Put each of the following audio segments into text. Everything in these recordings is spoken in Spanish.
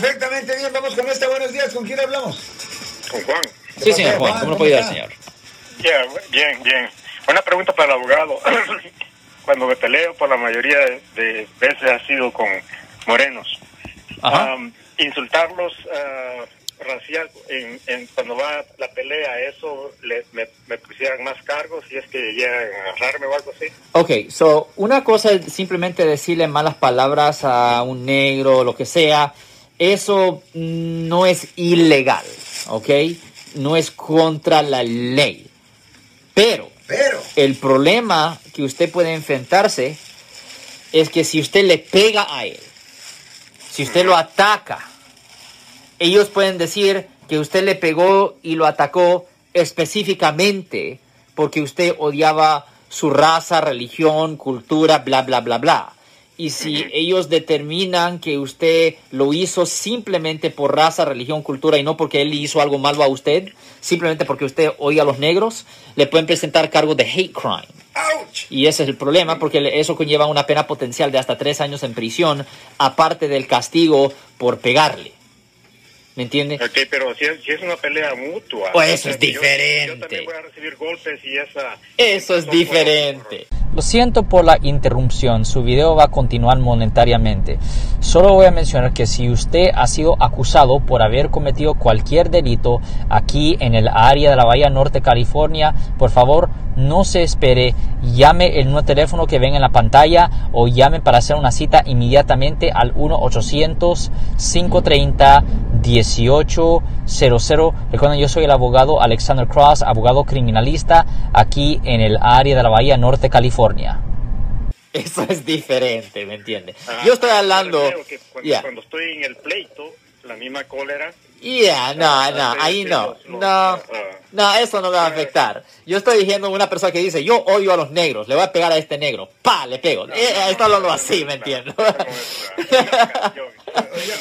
Perfectamente bien, vamos con esta. Buenos días, ¿con quién hablamos? Con Juan. Sí, señor Juan, ¿cómo lo puede ayudar, señor? Yeah, bien, bien. Una pregunta para el abogado. Cuando me peleo, por la mayoría de veces ha sido con morenos. Ajá. Um, insultarlos uh, racial en, en- cuando va la pelea, eso le, me, me pusieran más cargos si es que llegan a agarrarme o algo así. Ok, so, una cosa es simplemente decirle malas palabras a un negro o lo que sea. Eso no es ilegal, ok? No es contra la ley. Pero Pero, el problema que usted puede enfrentarse es que si usted le pega a él, si usted lo ataca, ellos pueden decir que usted le pegó y lo atacó específicamente porque usted odiaba su raza, religión, cultura, bla, bla, bla, bla. Y si ellos determinan que usted lo hizo simplemente por raza, religión, cultura y no porque él hizo algo malo a usted, simplemente porque usted odia a los negros, le pueden presentar cargo de hate crime. ouch. Y ese es el problema, porque eso conlleva una pena potencial de hasta tres años en prisión, aparte del castigo por pegarle. ¿Me entiende? Ok, pero si es, si es una pelea mutua. Pues eso es yo- diferente. Yo, también voy a recibir golpes y esa... Eso es diferente. Lo siento por la interrupción, su video va a continuar monetariamente. Solo voy a mencionar que si usted ha sido acusado por haber cometido cualquier delito aquí en el área de la Bahía Norte, California, por favor no se espere, llame el nuevo teléfono que ven en la pantalla o llame para hacer una cita inmediatamente al 1-800-530-1800. Recuerden, yo soy el abogado Alexander Cross, abogado criminalista aquí en el área de la Bahía Norte, California. Eso es diferente, ¿me entiende? Ajá. Yo estoy hablando... Me refiero que cuando, Yeah. cuando estoy en el pleito, la misma cólera... Yeah, no, no, ahí no, no, no, eso no me va a afectar. Yo estoy diciendo una persona que dice, yo odio a los negros, le voy a pegar a este negro, pa, le pego. Eh, eh, esto lo hago así, ¿me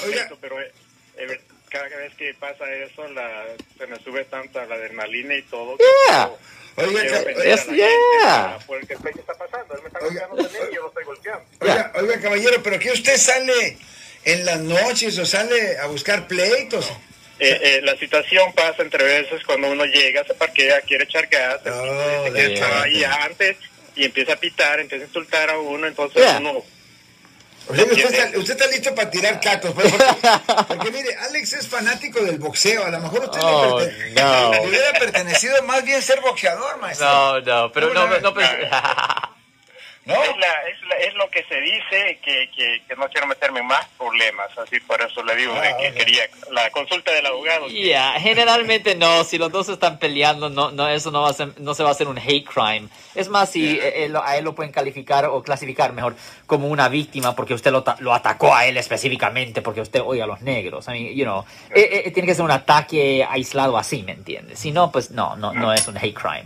oiga. Pero eh, eh, cada vez que pasa eso, la, se me sube tanta la adrenalina y todo. Yeah. Oiga, es- yeah. Por el que está pasando. Él me está Oiga. golpeando también y yo lo estoy golpeando. Oiga, oiga, caballero, pero que usted sale en las noches o sale a buscar pleitos. Eh, eh, la situación pasa entre veces cuando uno llega, se parquea, quiere echar gas, Oh, tipo dice que yeah. estaba ahí antes y empieza a pitar, empieza a insultar a uno, entonces Yeah. uno... O sea, usted, está, usted está listo para tirar catos. pues, porque, porque mire, Alex es fanático del boxeo. A lo mejor usted Oh, no. hubiera pertenecido más bien ser boxeador, maestro. No, no, pero no, no, pues- ¿No? Es, la- es, la- es lo que se dice, que, que, que no quiero meterme en más problemas, así por eso le digo de Ah, que ok. quería la consulta del abogado. Yeah, generalmente no, si los dos están peleando, no, no, eso no, va a ser- no se va a hacer un hate crime. Es más, si eh, eh, lo- a él lo pueden calificar o clasificar mejor como una víctima porque usted lo, ta- lo atacó a él específicamente porque usted odia a los negros. I mean, you know, eh, eh, tiene que ser un ataque aislado así, ¿me entiendes? Si no, pues no, no, no es un hate crime.